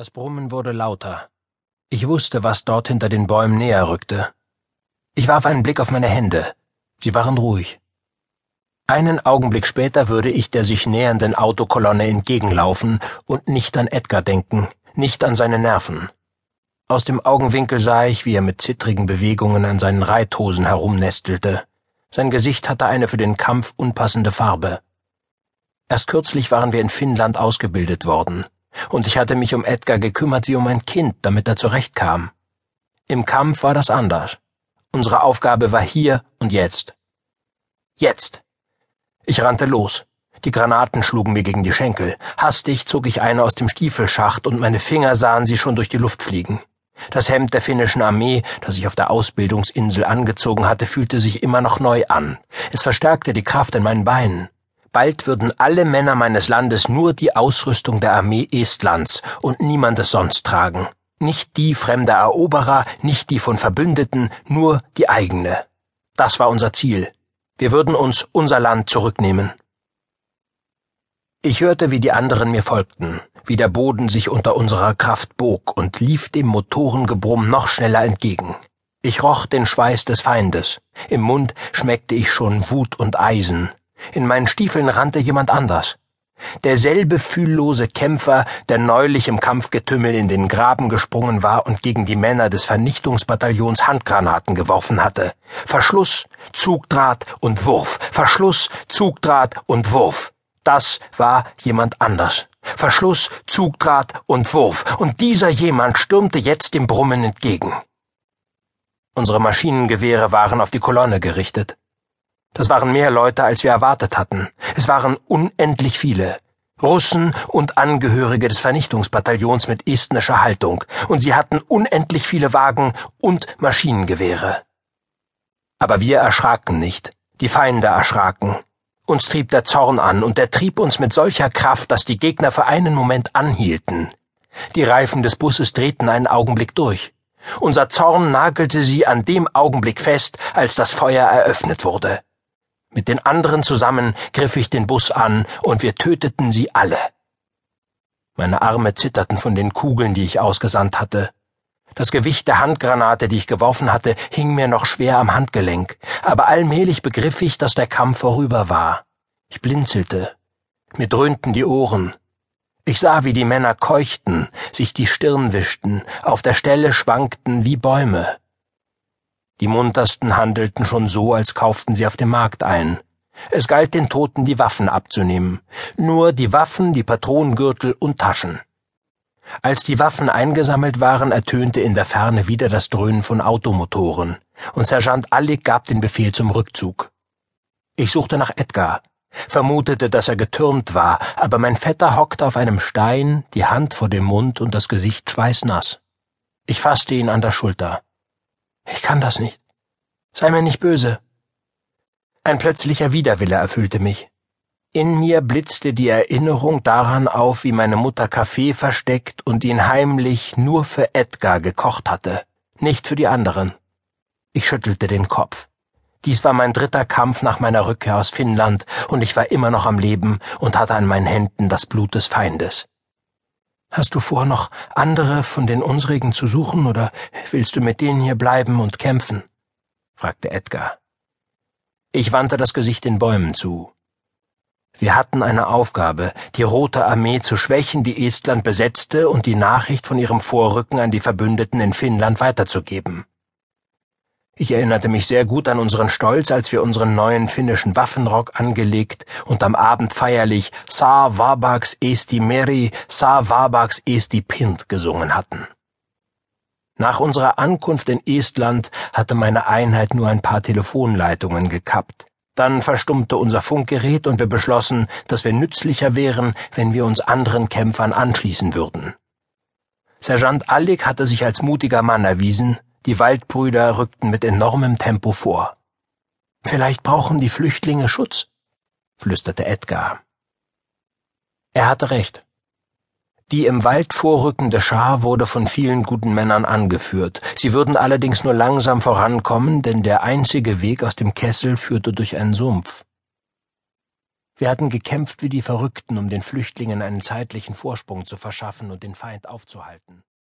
Das Brummen wurde lauter. Ich wusste, was dort hinter den Bäumen näher rückte. Ich warf einen Blick auf meine Hände. Sie waren ruhig. Einen Augenblick später würde ich der sich nähernden Autokolonne entgegenlaufen und nicht an Edgar denken, nicht an seine Nerven. Aus dem Augenwinkel sah ich, wie er mit zittrigen Bewegungen an seinen Reithosen herumnestelte. Sein Gesicht hatte eine für den Kampf unpassende Farbe. Erst kürzlich waren wir in Finnland ausgebildet worden und ich hatte mich um Edgar gekümmert wie um ein Kind, damit er zurechtkam. Im Kampf war das anders. Unsere Aufgabe war hier und jetzt. Jetzt. Ich rannte los. Die Granaten schlugen mir gegen die Schenkel. Hastig zog ich eine aus dem Stiefelschacht und meine Finger sahen sie schon durch die Luft fliegen. Das Hemd der finnischen Armee, das ich auf der Ausbildungsinsel angezogen hatte, fühlte sich immer noch neu an. Es verstärkte die Kraft in meinen Beinen. Bald würden alle Männer meines Landes nur die Ausrüstung der Armee Estlands und niemandes sonst tragen. Nicht die fremder Eroberer, nicht die von Verbündeten, nur die eigene. Das war unser Ziel. Wir würden uns unser Land zurücknehmen. Ich hörte, wie die anderen mir folgten, wie der Boden sich unter unserer Kraft bog und lief dem Motorengebrumm noch schneller entgegen. Ich roch den Schweiß des Feindes, im Mund schmeckte ich schon Wut und Eisen, in meinen Stiefeln rannte jemand anders. Derselbe fühllose Kämpfer, der neulich im Kampfgetümmel in den Graben gesprungen war und gegen die Männer des Vernichtungsbataillons Handgranaten geworfen hatte. Verschluss, Zugdraht und Wurf. Verschluss, Zugdraht und Wurf. Das war jemand anders. Verschluss, Zugdraht und Wurf. Und dieser jemand stürmte jetzt dem Brummen entgegen. Unsere Maschinengewehre waren auf die Kolonne gerichtet. Das waren mehr Leute, als wir erwartet hatten. Es waren unendlich viele. Russen und Angehörige des Vernichtungsbataillons mit estnischer Haltung, und sie hatten unendlich viele Wagen und Maschinengewehre. Aber wir erschraken nicht, die Feinde erschraken. Uns trieb der Zorn an, und er trieb uns mit solcher Kraft, dass die Gegner für einen Moment anhielten. Die Reifen des Busses drehten einen Augenblick durch. Unser Zorn nagelte sie an dem Augenblick fest, als das Feuer eröffnet wurde. Mit den anderen zusammen griff ich den Bus an, und wir töteten sie alle. Meine Arme zitterten von den Kugeln, die ich ausgesandt hatte. Das Gewicht der Handgranate, die ich geworfen hatte, hing mir noch schwer am Handgelenk, aber allmählich begriff ich, dass der Kampf vorüber war. Ich blinzelte. Mir dröhnten die Ohren. Ich sah, wie die Männer keuchten, sich die Stirn wischten, auf der Stelle schwankten wie Bäume. Die muntersten handelten schon so, als kauften sie auf dem Markt ein. Es galt den Toten die Waffen abzunehmen. Nur die Waffen, die Patronengürtel und Taschen. Als die Waffen eingesammelt waren, ertönte in der Ferne wieder das Dröhnen von Automotoren, und Sergeant Allig gab den Befehl zum Rückzug. Ich suchte nach Edgar, vermutete, dass er getürmt war, aber mein Vetter hockte auf einem Stein, die Hand vor dem Mund und das Gesicht schweißnass. Ich fasste ihn an der Schulter. Ich kann das nicht. Sei mir nicht böse. Ein plötzlicher Widerwille erfüllte mich. In mir blitzte die Erinnerung daran auf, wie meine Mutter Kaffee versteckt und ihn heimlich nur für Edgar gekocht hatte, nicht für die anderen. Ich schüttelte den Kopf. Dies war mein dritter Kampf nach meiner Rückkehr aus Finnland, und ich war immer noch am Leben und hatte an meinen Händen das Blut des Feindes. Hast du vor, noch andere von den unsrigen zu suchen, oder willst du mit denen hier bleiben und kämpfen? fragte Edgar. Ich wandte das Gesicht den Bäumen zu. Wir hatten eine Aufgabe, die Rote Armee zu schwächen, die Estland besetzte, und die Nachricht von ihrem Vorrücken an die Verbündeten in Finnland weiterzugeben. Ich erinnerte mich sehr gut an unseren Stolz, als wir unseren neuen finnischen Waffenrock angelegt und am Abend feierlich Sa Vabaks Esti Meri, Sa Vabaks Esti Pint gesungen hatten. Nach unserer Ankunft in Estland hatte meine Einheit nur ein paar Telefonleitungen gekappt. Dann verstummte unser Funkgerät und wir beschlossen, dass wir nützlicher wären, wenn wir uns anderen Kämpfern anschließen würden. Sergeant Allig hatte sich als mutiger Mann erwiesen, die Waldbrüder rückten mit enormem Tempo vor. Vielleicht brauchen die Flüchtlinge Schutz, flüsterte Edgar. Er hatte recht. Die im Wald vorrückende Schar wurde von vielen guten Männern angeführt. Sie würden allerdings nur langsam vorankommen, denn der einzige Weg aus dem Kessel führte durch einen Sumpf. Wir hatten gekämpft wie die Verrückten, um den Flüchtlingen einen zeitlichen Vorsprung zu verschaffen und den Feind aufzuhalten.